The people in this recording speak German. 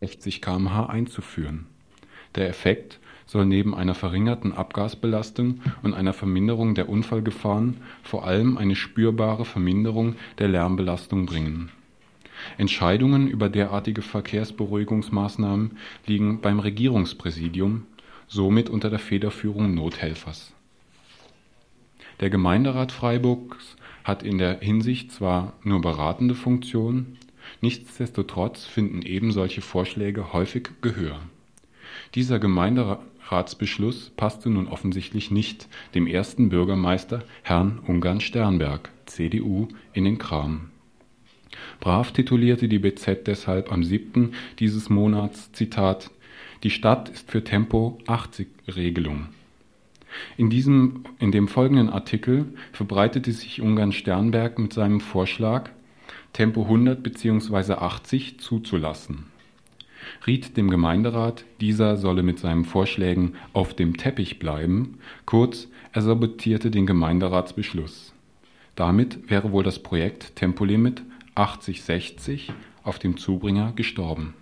60 km/h einzuführen. Der Effekt soll neben einer verringerten Abgasbelastung und einer Verminderung der Unfallgefahren vor allem eine spürbare Verminderung der Lärmbelastung bringen. Entscheidungen über derartige Verkehrsberuhigungsmaßnahmen liegen beim Regierungspräsidium, somit unter der Federführung Nothelfers. Der Gemeinderat Freiburgs hat in der Hinsicht zwar nur beratende Funktion, nichtsdestotrotz finden eben solche Vorschläge häufig Gehör. Dieser Gemeinderatsbeschluss passte nun offensichtlich nicht dem ersten Bürgermeister Herrn Ungarn Sternberg (CDU) in den Kram. Brav titulierte die BZ deshalb am 7. dieses Monats: Zitat, Die Stadt ist für Tempo-80-Regelung. In, diesem, in dem folgenden Artikel verbreitete sich Ungarn Sternberg mit seinem Vorschlag, Tempo 100 bzw. 80 zuzulassen, riet dem Gemeinderat, dieser solle mit seinen Vorschlägen auf dem Teppich bleiben, kurz, er sabotierte den Gemeinderatsbeschluss. Damit wäre wohl das Projekt Tempolimit 80/60 auf dem Zubringer gestorben